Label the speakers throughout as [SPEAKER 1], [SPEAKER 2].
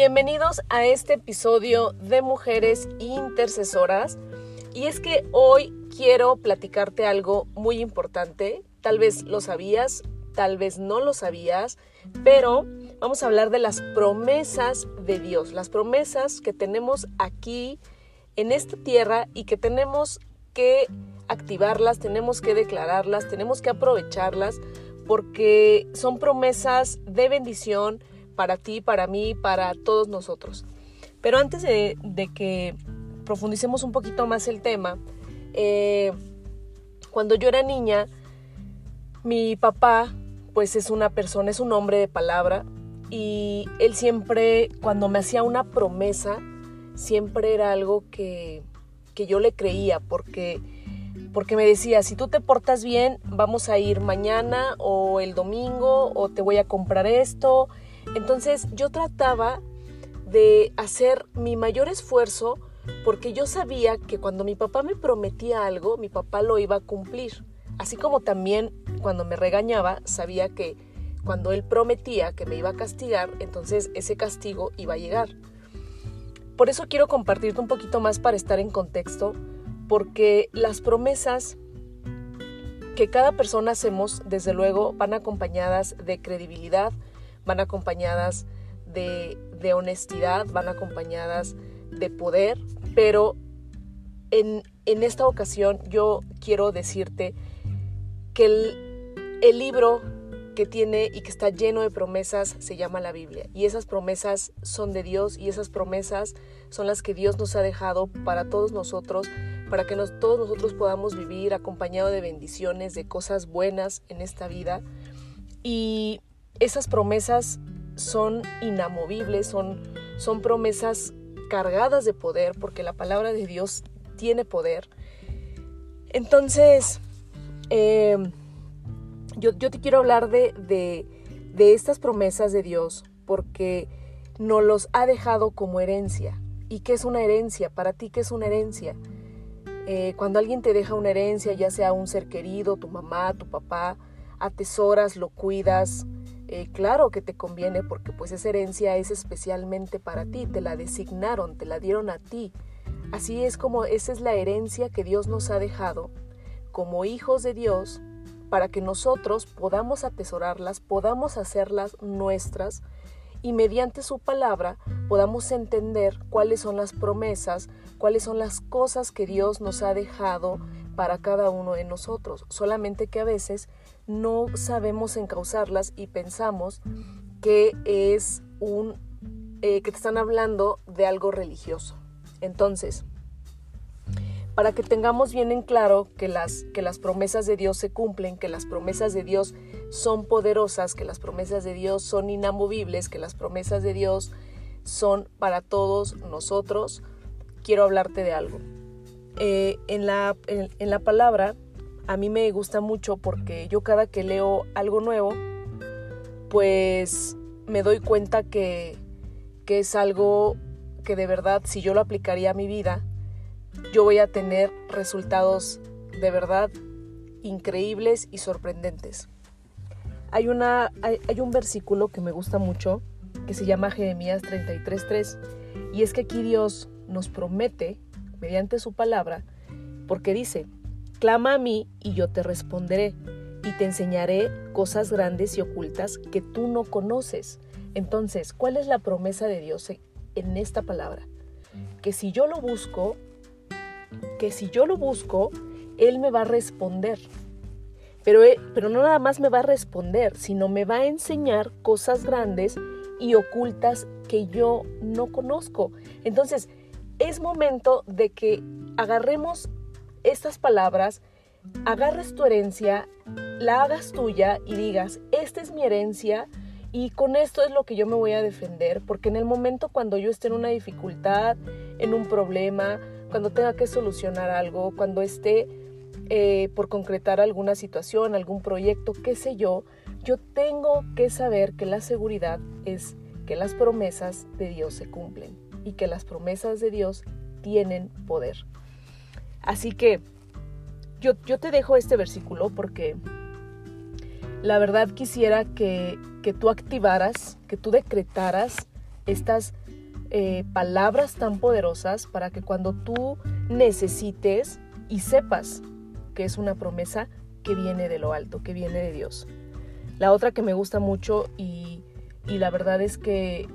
[SPEAKER 1] Bienvenidos a este episodio de Mujeres Intercesoras. Y es que hoy quiero platicarte algo muy importante. Tal vez lo sabías, tal vez no lo sabías, pero vamos a hablar de las promesas de Dios, las promesas que tenemos aquí en esta tierra y que tenemos que activarlas, tenemos que declararlas, tenemos que aprovecharlas porque son promesas de bendición para ti, para mí, para todos nosotros. Pero antes de, que profundicemos un poquito más el tema, eh, cuando yo era niña, mi papá, pues es una persona, es un hombre de palabra, y él siempre, cuando me hacía una promesa, siempre era algo que, que yo le creía, porque, porque me decía, si tú te portas bien, vamos a ir mañana o el domingo, o te voy a comprar esto. Entonces yo trataba de hacer mi mayor esfuerzo porque yo sabía que cuando mi papá me prometía algo, mi papá lo iba a cumplir. Así como también cuando me regañaba, sabía que cuando él prometía que me iba a castigar, entonces ese castigo iba a llegar. Por eso quiero compartirte un poquito más para estar en contexto, porque las promesas que cada persona hacemos, desde luego, van acompañadas de credibilidad, van acompañadas de, honestidad, van acompañadas de poder, pero en, esta ocasión yo quiero decirte que el, libro que tiene y que está lleno de promesas se llama la Biblia. Y esas promesas son de Dios y esas promesas son las que Dios nos ha dejado para todos nosotros, para que todos nosotros podamos vivir acompañado de bendiciones, de cosas buenas en esta vida. Y esas promesas son inamovibles, son, son promesas cargadas de poder, porque la palabra de Dios tiene poder. Entonces, eh, yo, te quiero hablar de, de, estas promesas de Dios, porque nos los ha dejado como herencia. ¿Y qué es una herencia? Para ti, ¿qué es una herencia? Eh, cuando alguien te deja una herencia, ya sea un ser querido, tu mamá, tu papá, atesoras, lo cuidas, eh, claro que te conviene porque pues esa herencia es especialmente para ti, te la designaron, te la dieron a ti. Así es como esa es la herencia que Dios nos ha dejado como hijos de Dios para que nosotros podamos atesorarlas, podamos hacerlas nuestras y mediante su palabra podamos entender cuáles son las promesas, cuáles son las cosas que Dios nos ha dejado para cada uno de nosotros. Solamente que a veces no sabemos encauzarlas y pensamos que es un eh, que te están hablando de algo religioso. Entonces, para que tengamos bien en claro que las, que las promesas de Dios se cumplen, que las promesas de Dios son poderosas, que las promesas de Dios son inamovibles, que las promesas de Dios son para todos nosotros, quiero hablarte de algo. Eh, en, la, en la palabra a mí me gusta mucho porque yo cada que leo algo nuevo, pues me doy cuenta que, es algo que de verdad si yo lo aplicaría a mi vida, yo voy a tener resultados de verdad increíbles y sorprendentes. Hay, una, hay, hay, un versículo que me gusta mucho que se llama Jeremías 33.3 y es que aquí Dios nos promete, mediante su palabra, porque dice, Clama a mí y yo te responderé y te enseñaré cosas grandes y ocultas que tú no conoces. Entonces, ¿cuál es la promesa de Dios en esta palabra? Que si yo lo busco, que si yo lo busco, Él me va a responder. Pero, pero no nada más me va a responder, sino me va a enseñar cosas grandes y ocultas que yo no conozco. Entonces, es momento de que agarremos estas palabras, agarres tu herencia, la hagas tuya y digas, esta es mi herencia y con esto es lo que yo me voy a defender, porque en el momento cuando yo esté en una dificultad, en un problema, cuando tenga que solucionar algo, cuando esté eh, por concretar alguna situación, algún proyecto, qué sé yo, yo tengo que saber que la seguridad es que las promesas de Dios se cumplen y que las promesas de Dios tienen poder. Así que yo, yo te dejo este versículo porque la verdad quisiera que, que tú activaras, que tú decretaras estas eh, palabras tan poderosas para que cuando tú necesites y sepas que es una promesa que viene de lo alto, que viene de Dios. La otra que me gusta mucho y, y la verdad es que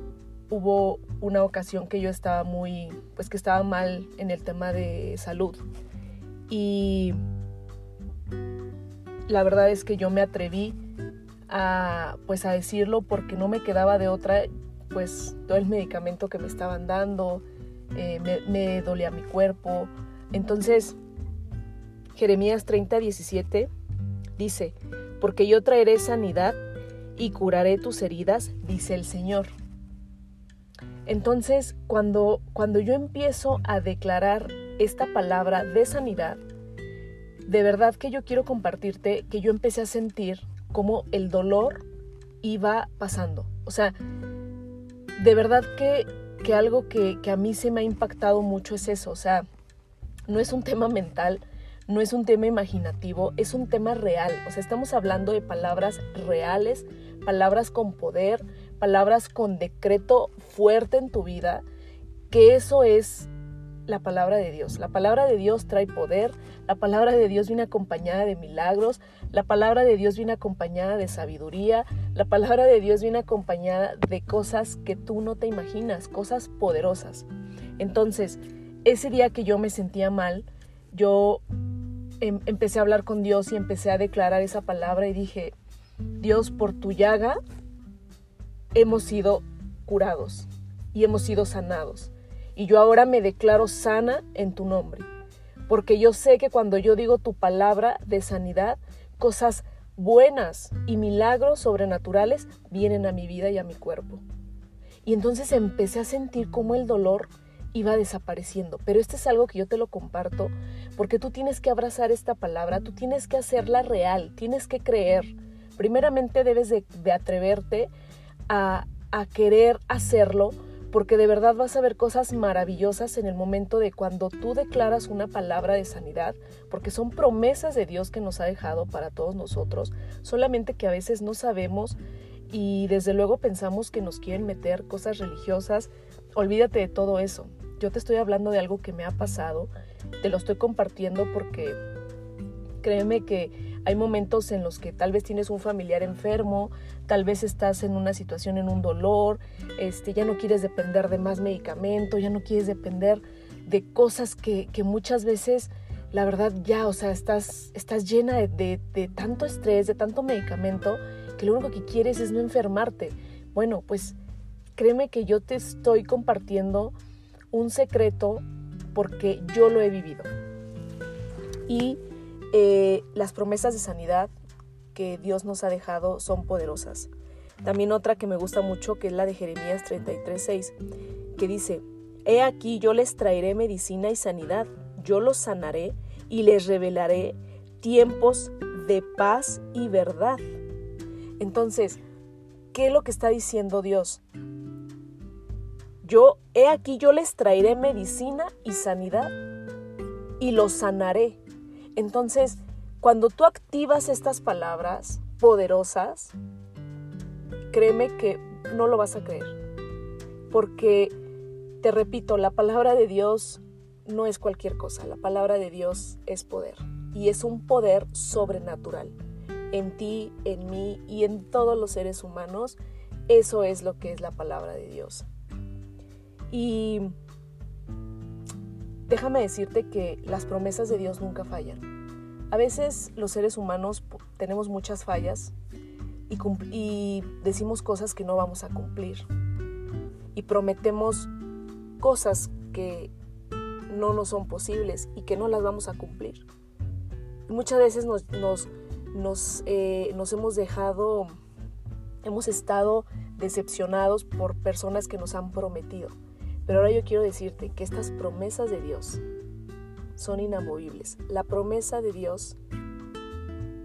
[SPEAKER 1] hubo una ocasión que yo estaba muy, pues que estaba mal en el tema de salud. Y la verdad es que yo me atreví a, pues a decirlo porque no me quedaba de otra, pues todo el medicamento que me estaban dando, eh, me, me, dolía mi cuerpo. Entonces, Jeremías 30, 17 dice, porque yo traeré sanidad y curaré tus heridas, dice el Señor. Entonces, cuando, cuando yo empiezo a declarar esta palabra de sanidad, de verdad que yo quiero compartirte que yo empecé a sentir como el dolor iba pasando. O sea, de verdad que, que algo que, que a mí se me ha impactado mucho es eso. O sea, no es un tema mental, no es un tema imaginativo, es un tema real. O sea, estamos hablando de palabras reales, palabras con poder, palabras con decreto fuerte en tu vida, que eso es la palabra de Dios. La palabra de Dios trae poder, la palabra de Dios viene acompañada de milagros, la palabra de Dios viene acompañada de sabiduría, la palabra de Dios viene acompañada de cosas que tú no te imaginas, cosas poderosas. Entonces, ese día que yo me sentía mal, yo em, empecé a hablar con Dios y empecé a declarar esa palabra y dije, Dios, por tu llaga hemos sido curados y hemos sido sanados. Y yo ahora me declaro sana en tu nombre, porque yo sé que cuando yo digo tu palabra de sanidad, cosas buenas y milagros sobrenaturales vienen a mi vida y a mi cuerpo. Y entonces empecé a sentir cómo el dolor iba desapareciendo. Pero esto es algo que yo te lo comparto porque tú tienes que abrazar esta palabra, tú tienes que hacerla real, tienes que creer. Primeramente debes de, atreverte a, querer hacerlo porque de verdad vas a ver cosas maravillosas en el momento de cuando tú declaras una palabra de sanidad, porque son promesas de Dios que nos ha dejado para todos nosotros, solamente que a veces no sabemos y desde luego pensamos que nos quieren meter cosas religiosas. Olvídate de todo eso. Yo te estoy hablando de algo que me ha pasado, te lo estoy compartiendo porque créeme que hay momentos en los que tal vez tienes un familiar enfermo, tal vez estás en una situación en un dolor, este, ya no quieres depender de más medicamento, ya no quieres depender de cosas que, muchas veces, la verdad, ya, o sea, estás, estás llena de, de tanto estrés, de tanto medicamento, que lo único que quieres es no enfermarte. Bueno, pues créeme que yo te estoy compartiendo un secreto porque yo lo he vivido. Y eh, las promesas de sanidad que Dios nos ha dejado son poderosas. También otra que me gusta mucho, que es la de Jeremías 33:6, que dice, He aquí yo les traeré medicina y sanidad, yo los sanaré y les revelaré tiempos de paz y verdad. Entonces, ¿qué es lo que está diciendo Dios? Yo, he aquí yo les traeré medicina y sanidad y los sanaré. Entonces, cuando tú activas estas palabras poderosas, créeme que no lo vas a creer. Porque, te repito, la palabra de Dios no es cualquier cosa. La palabra de Dios es poder. Y es un poder sobrenatural. En ti, en mí y en todos los seres humanos, eso es lo que es la palabra de Dios. Y déjame decirte que las promesas de Dios nunca fallan. A veces los seres humanos tenemos muchas fallas y, decimos cosas que no vamos a cumplir. Y prometemos cosas que no nos son posibles y que no las vamos a cumplir. Muchas veces nos, eh, nos hemos dejado, hemos estado decepcionados por personas que nos han prometido. Pero ahora yo quiero decirte que estas promesas de Dios son inamovibles. La promesa de Dios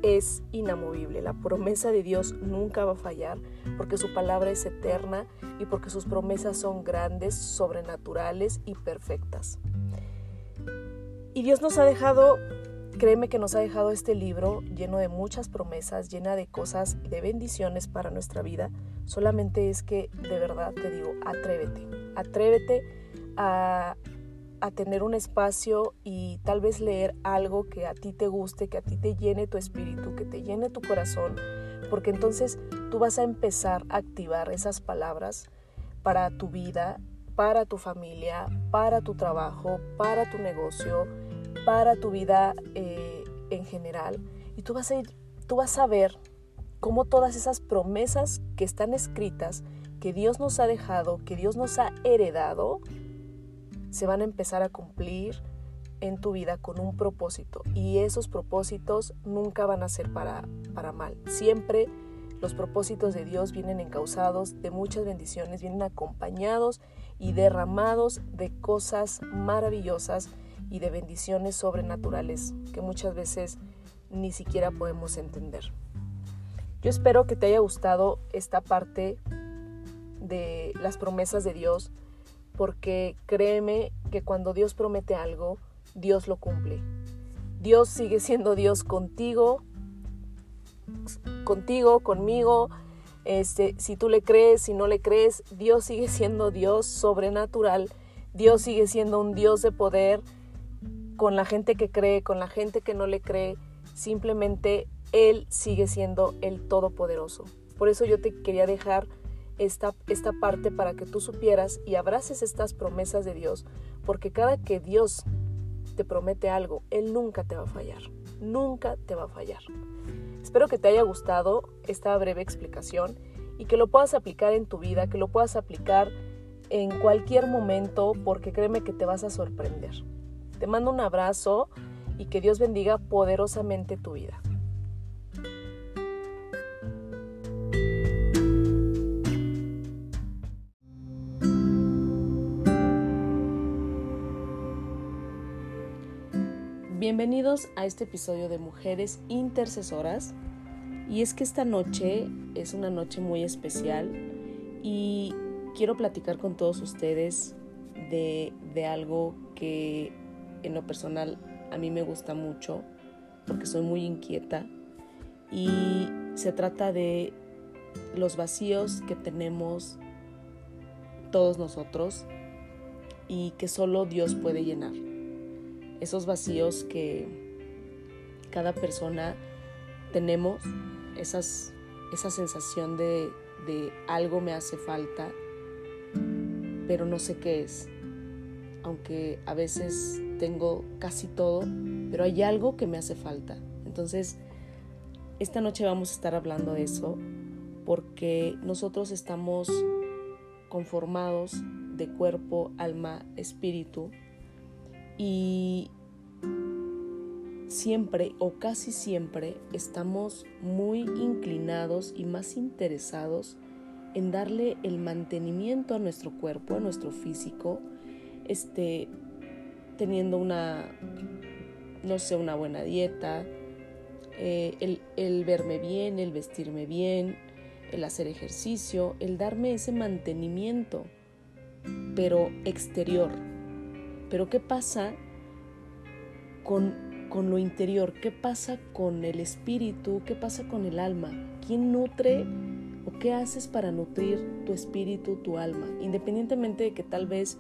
[SPEAKER 1] es inamovible. La promesa de Dios nunca va a fallar porque su palabra es eterna y porque sus promesas son grandes, sobrenaturales y perfectas. Y Dios nos ha dejado, créeme que nos ha dejado este libro lleno de muchas promesas, llena de cosas, de bendiciones para nuestra vida. Solamente es que de verdad te digo, atrévete Atrévete a, a tener un espacio y tal vez leer algo que a ti te guste, que a ti te llene tu espíritu, que te llene tu corazón, porque entonces tú vas a empezar a activar esas palabras para tu vida, para tu familia, para tu trabajo, para tu negocio, para tu vida eh, en general. Y tú vas, a tú vas a ver cómo todas esas promesas que están escritas, que Dios nos ha dejado, que Dios nos ha heredado, se van a empezar a cumplir en tu vida con un propósito. Y esos propósitos nunca van a ser para, para mal. Siempre los propósitos de Dios vienen encausados de muchas bendiciones, vienen acompañados y derramados de cosas maravillosas y de bendiciones sobrenaturales que muchas veces ni siquiera podemos entender. Yo espero que te haya gustado esta parte de las promesas de Dios, porque créeme que cuando Dios promete algo, Dios lo cumple. Dios sigue siendo Dios contigo, contigo, conmigo. Este, si tú le crees, si no le crees, Dios sigue siendo Dios sobrenatural. Dios sigue siendo un Dios de poder con la gente que cree, con la gente que no le cree. Simplemente Él sigue siendo el Todopoderoso. Por eso yo te quería dejar esta, esta parte para que tú supieras y abraces estas promesas de Dios, porque cada que Dios te promete algo, Él nunca te va a fallar, nunca te va a fallar. Espero que te haya gustado esta breve explicación y que lo puedas aplicar en tu vida, que lo puedas aplicar en cualquier momento, porque créeme que te vas a sorprender. Te mando un abrazo y que Dios bendiga poderosamente tu vida. Bienvenidos a este episodio de Mujeres Intercesoras. Y es que esta noche es una noche muy especial y quiero platicar con todos ustedes de, algo que en lo personal a mí me gusta mucho porque soy muy inquieta y se trata de los vacíos que tenemos todos nosotros y que solo Dios puede llenar esos vacíos que cada persona tenemos, esa sensación de, de algo me hace falta, pero no sé qué es. Aunque a veces tengo casi todo, pero hay algo que me hace falta. Entonces, esta noche vamos a estar hablando de eso porque nosotros estamos conformados de cuerpo, alma, espíritu y siempre o casi siempre estamos muy inclinados y más interesados en darle el mantenimiento a nuestro cuerpo, a nuestro físico, este, teniendo una, no sé, una buena dieta, eh, el, el verme bien, el vestirme bien, el hacer ejercicio, el darme ese mantenimiento, pero exterior, pero ¿qué pasa con, con lo interior? ¿Qué pasa con el espíritu? ¿Qué pasa con el alma? ¿Quién nutre o qué haces para nutrir tu espíritu, tu alma? Independientemente de que tal vez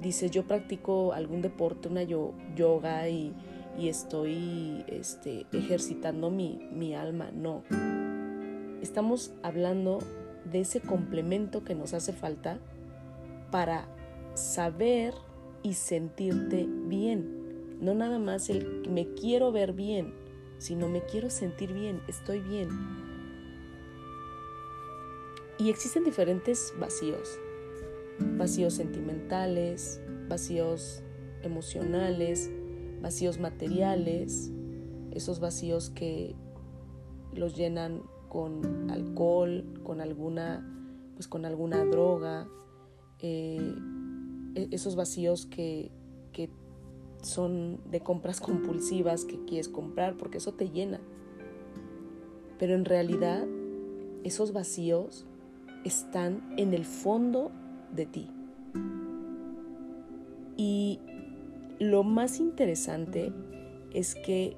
[SPEAKER 1] dices yo practico algún deporte, una yoga y, y estoy este, ejercitando mi, mi alma. No. Estamos hablando de ese complemento que nos hace falta para saber y sentirte bien. No nada más el me quiero ver bien, sino me quiero sentir bien, estoy bien. Y existen diferentes vacíos. Vacíos sentimentales, vacíos emocionales, vacíos materiales, esos vacíos que los llenan con alcohol, con alguna, pues con alguna droga, eh, esos vacíos que, que son de compras compulsivas que quieres comprar porque eso te llena. Pero en realidad esos vacíos están en el fondo de ti. Y lo más interesante es que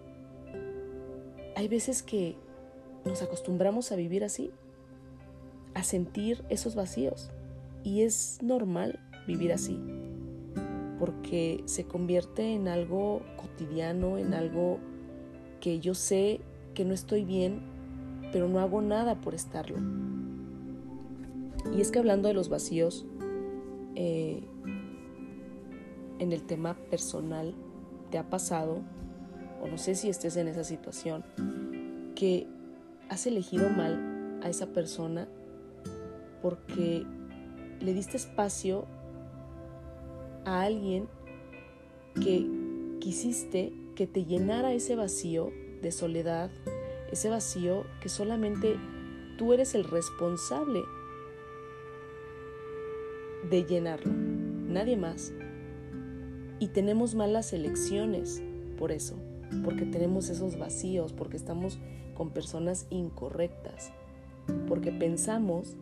[SPEAKER 1] hay veces que nos acostumbramos a vivir así, a sentir esos vacíos. Y es normal vivir así, porque se convierte en algo cotidiano, en algo que yo sé que no estoy bien, pero no hago nada por estarlo. Y es que hablando de los vacíos, eh, en el tema personal, ¿te ha pasado, o no sé si estés en esa situación, que has elegido mal a esa persona porque le diste espacio a alguien que quisiste que te llenara ese vacío de soledad, ese vacío que solamente tú eres el responsable de llenarlo, nadie más. Y tenemos malas elecciones por eso, porque tenemos esos vacíos, porque estamos con personas incorrectas, porque pensamos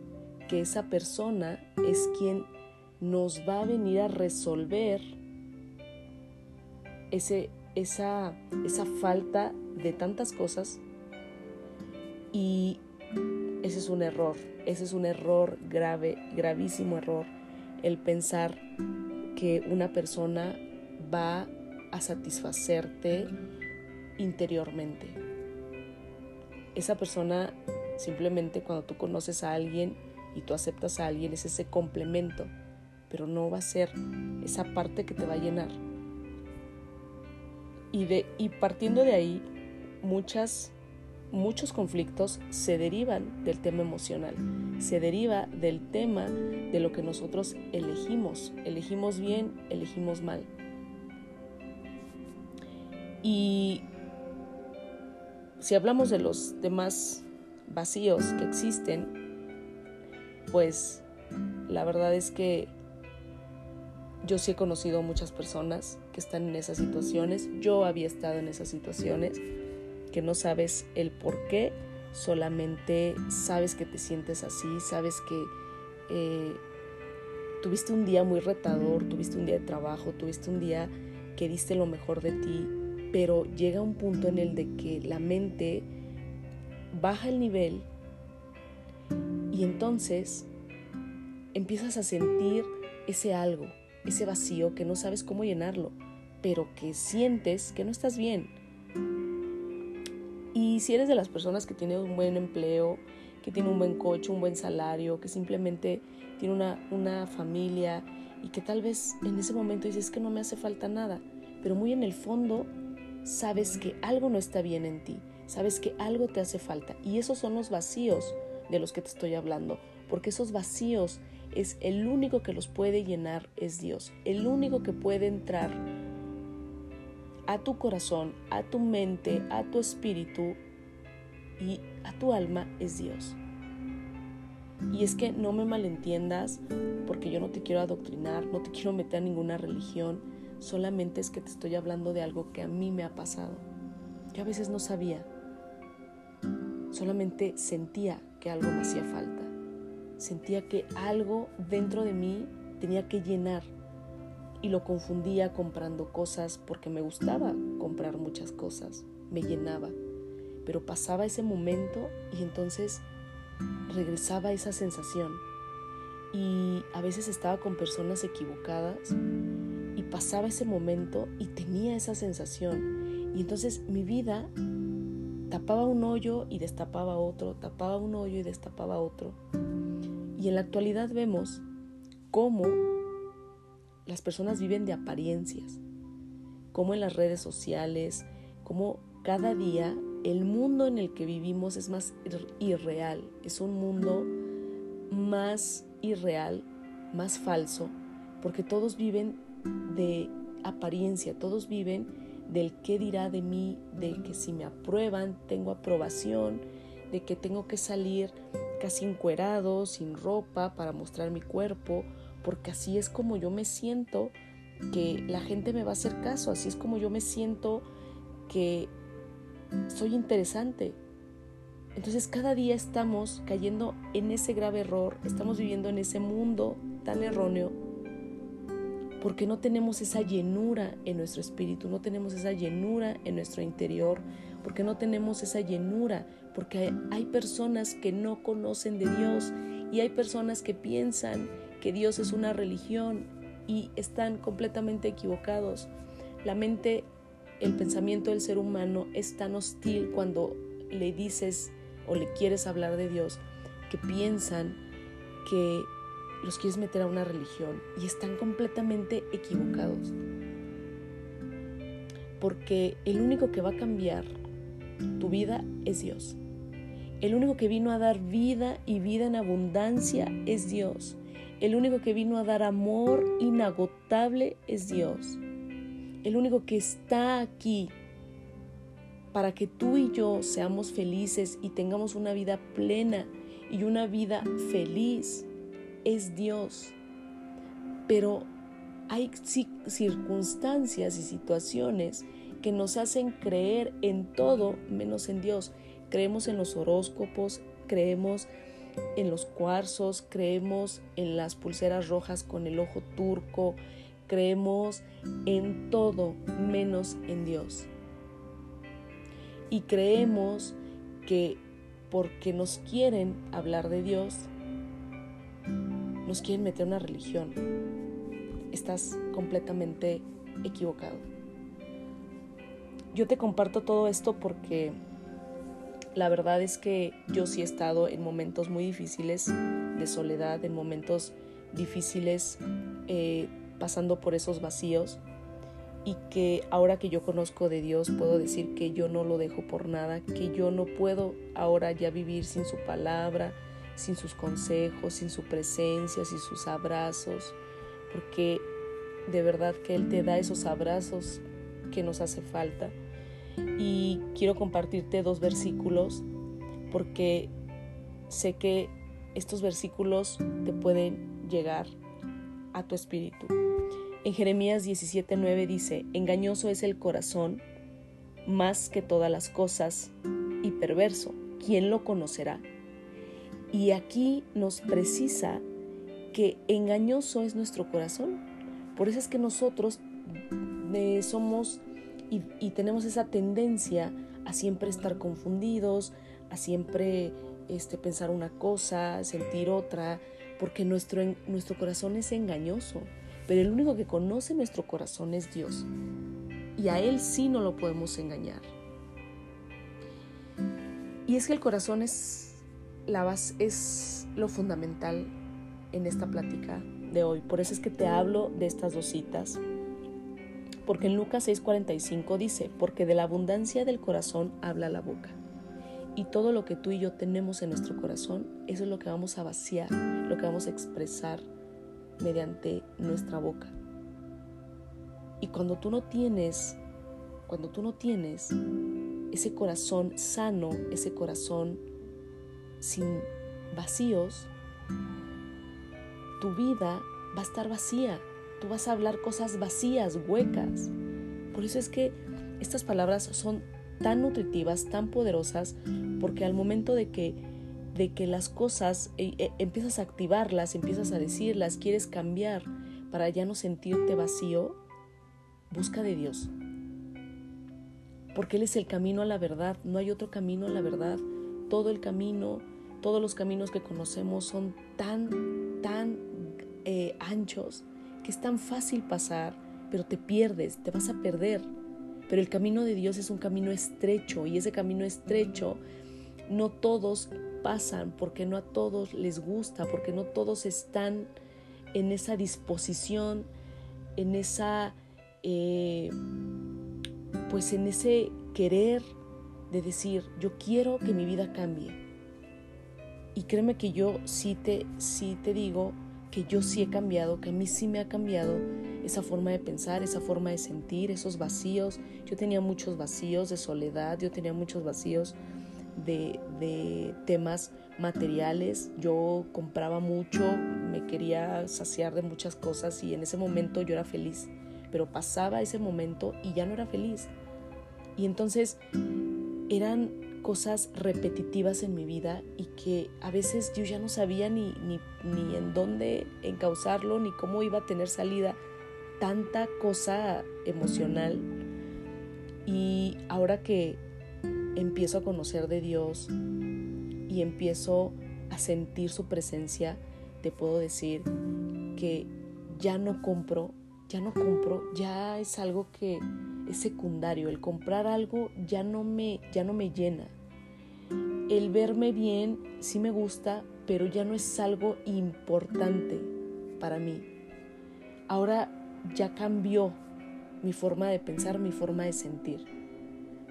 [SPEAKER 1] que esa persona es quien nos va a venir a resolver ese, esa, esa falta de tantas cosas y ese es un error, ese es un error grave, gravísimo error, el pensar que una persona va a satisfacerte interiormente. Esa persona simplemente cuando tú conoces a alguien y tú aceptas a alguien es ese complemento, pero no va a ser esa parte que te va a llenar. Y, de, y partiendo de ahí, muchas, muchos conflictos se derivan del tema emocional, se deriva del tema de lo que nosotros elegimos, elegimos bien, elegimos mal. Y si hablamos de los demás vacíos que existen, pues la verdad es que yo sí he conocido muchas personas que están en esas situaciones. Yo había estado en esas situaciones que no sabes el por qué, solamente sabes que te sientes así, sabes que eh, tuviste un día muy retador, tuviste un día de trabajo, tuviste un día que diste lo mejor de ti, pero llega un punto en el de que la mente baja el nivel y entonces empiezas a sentir ese algo, ese vacío que no sabes cómo llenarlo, pero que sientes que no estás bien. Y si eres de las personas que tiene un buen empleo, que tiene un buen coche, un buen salario, que simplemente tiene una, una familia y que tal vez en ese momento dices que no me hace falta nada, pero muy en el fondo sabes que algo no está bien en ti, sabes que algo te hace falta y esos son los vacíos de los que te estoy hablando, porque esos vacíos es el único que los puede llenar es Dios, el único que puede entrar a tu corazón, a tu mente, a tu espíritu y a tu alma es Dios. Y es que no me malentiendas porque yo no te quiero adoctrinar, no te quiero meter a ninguna religión, solamente es que te estoy hablando de algo que a mí me ha pasado. Yo a veces no sabía, solamente sentía que algo me hacía falta sentía que algo dentro de mí tenía que llenar y lo confundía comprando cosas porque me gustaba comprar muchas cosas, me llenaba. Pero pasaba ese momento y entonces regresaba esa sensación. Y a veces estaba con personas equivocadas y pasaba ese momento y tenía esa sensación. Y entonces mi vida tapaba un hoyo y destapaba otro, tapaba un hoyo y destapaba otro. Y en la actualidad vemos cómo las personas viven de apariencias, cómo en las redes sociales, cómo cada día el mundo en el que vivimos es más irreal, es un mundo más irreal, más falso, porque todos viven de apariencia, todos viven del qué dirá de mí, de que si me aprueban, tengo aprobación, de que tengo que salir casi encuerado, sin ropa, para mostrar mi cuerpo, porque así es como yo me siento que la gente me va a hacer caso, así es como yo me siento que soy interesante. Entonces cada día estamos cayendo en ese grave error, estamos viviendo en ese mundo tan erróneo, porque no tenemos esa llenura en nuestro espíritu, no tenemos esa llenura en nuestro interior, porque no tenemos esa llenura porque hay personas que no conocen de Dios y hay personas que piensan que Dios es una religión y están completamente equivocados. La mente, el pensamiento del ser humano es tan hostil cuando le dices o le quieres hablar de Dios que piensan que los quieres meter a una religión y están completamente equivocados. Porque el único que va a cambiar tu vida es Dios. El único que vino a dar vida y vida en abundancia es Dios. El único que vino a dar amor inagotable es Dios. El único que está aquí para que tú y yo seamos felices y tengamos una vida plena y una vida feliz es Dios. Pero hay circunstancias y situaciones que nos hacen creer en todo menos en Dios. Creemos en los horóscopos, creemos en los cuarzos, creemos en las pulseras rojas con el ojo turco, creemos en todo menos en Dios. Y creemos que porque nos quieren hablar de Dios, nos quieren meter una religión. Estás completamente equivocado. Yo te comparto todo esto porque la verdad es que yo sí he estado en momentos muy difíciles de soledad, en momentos difíciles eh, pasando por esos vacíos y que ahora que yo conozco de Dios puedo decir que yo no lo dejo por nada, que yo no puedo ahora ya vivir sin su palabra, sin sus consejos, sin su presencia, sin sus abrazos, porque de verdad que Él te da esos abrazos que nos hace falta. Y quiero compartirte dos versículos porque sé que estos versículos te pueden llegar a tu espíritu. En Jeremías 17:9 dice, engañoso es el corazón más que todas las cosas y perverso. ¿Quién lo conocerá? Y aquí nos precisa que engañoso es nuestro corazón. Por eso es que nosotros eh, somos y, tenemos esa tendencia a siempre estar confundidos, a siempre este, pensar una cosa, sentir otra, porque nuestro, nuestro corazón es engañoso. Pero el único que conoce nuestro corazón es Dios. Y a Él sí no lo podemos engañar. Y es que el corazón es la base es lo fundamental en esta plática de hoy. Por eso es que te hablo de estas dos citas. Porque en Lucas 6:45 dice, porque de la abundancia del corazón habla la boca. Y todo lo que tú y yo tenemos en nuestro corazón, eso es lo que vamos a vaciar, lo que vamos a expresar mediante nuestra boca. Y cuando tú no tienes, cuando tú no tienes ese corazón sano, ese corazón sin vacíos, tu vida va a estar vacía. Tú vas a hablar cosas vacías, huecas. Por eso es que estas palabras son tan nutritivas, tan poderosas, porque al momento de que, de que las cosas eh, eh, empiezas a activarlas, empiezas a decirlas, quieres cambiar para ya no sentirte vacío, busca de Dios. Porque Él es el camino a la verdad, no hay otro camino a la verdad. Todo el camino todos los caminos que conocemos son tan, tan eh, anchos que es tan fácil pasar, pero te pierdes, te vas a perder. Pero el camino de Dios es un camino estrecho y ese camino estrecho no todos pasan porque no a todos les gusta, porque no todos están en esa disposición, en esa, eh, pues en ese querer de decir, yo quiero que mi vida cambie. Y créeme que yo sí te, sí te digo que yo sí he cambiado, que a mí sí me ha cambiado esa forma de pensar, esa forma de sentir, esos vacíos. Yo tenía muchos vacíos de soledad, yo tenía muchos vacíos de, de temas materiales. Yo compraba mucho, me quería saciar de muchas cosas y en ese momento yo era feliz. Pero pasaba ese momento y ya no era feliz. Y entonces eran cosas repetitivas en mi vida y que a veces yo ya no sabía ni, ni, ni en dónde encauzarlo, ni cómo iba a tener salida tanta cosa emocional. Y ahora que empiezo a conocer de Dios y empiezo a sentir su presencia, te puedo decir que ya no compro, ya no compro, ya es algo que es secundario. El comprar algo ya no me, ya no me llena. El verme bien sí me gusta, pero ya no es algo importante para mí. Ahora ya cambió mi forma de pensar, mi forma de sentir.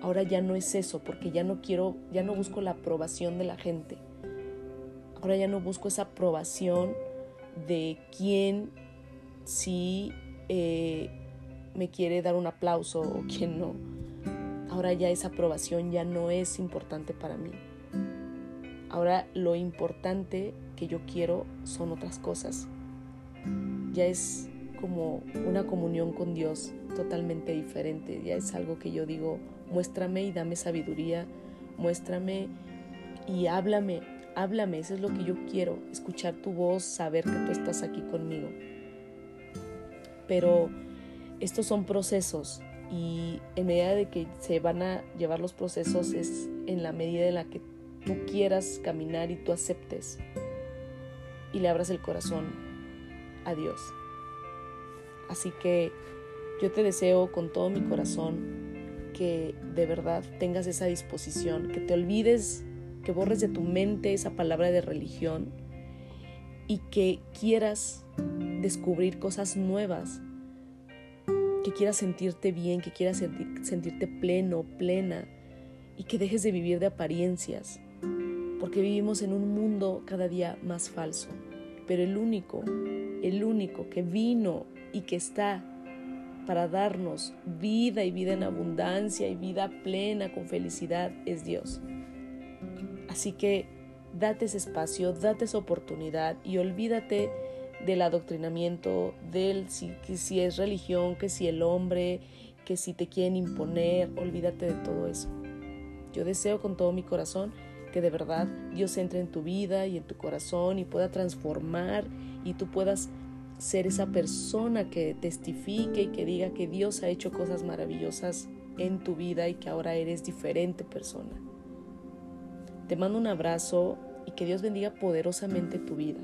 [SPEAKER 1] Ahora ya no es eso, porque ya no quiero, ya no busco la aprobación de la gente. Ahora ya no busco esa aprobación de quién sí eh, me quiere dar un aplauso o quién no. Ahora ya esa aprobación ya no es importante para mí. Ahora lo importante que yo quiero son otras cosas. Ya es como una comunión con Dios totalmente diferente. Ya es algo que yo digo, muéstrame y dame sabiduría, muéstrame y háblame, háblame, eso es lo que yo quiero, escuchar tu voz, saber que tú estás aquí conmigo. Pero estos son procesos y en medida de que se van a llevar los procesos es en la medida en la que tú quieras caminar y tú aceptes y le abras el corazón a Dios. Así que yo te deseo con todo mi corazón que de verdad tengas esa disposición, que te olvides, que borres de tu mente esa palabra de religión y que quieras descubrir cosas nuevas, que quieras sentirte bien, que quieras sentirte pleno, plena y que dejes de vivir de apariencias, porque vivimos en un mundo cada día más falso, pero el único, el único que vino y que está para darnos vida y vida en abundancia y vida plena con felicidad es Dios. Así que date ese espacio, date esa oportunidad y olvídate del adoctrinamiento, del si, que si es religión, que si el hombre, que si te quieren imponer, olvídate de todo eso. Yo deseo con todo mi corazón que de verdad Dios entre en tu vida y en tu corazón y pueda transformar y tú puedas ser esa persona que testifique y que diga que Dios ha hecho cosas maravillosas en tu vida y que ahora eres diferente persona. Te mando un abrazo y que Dios bendiga poderosamente tu vida.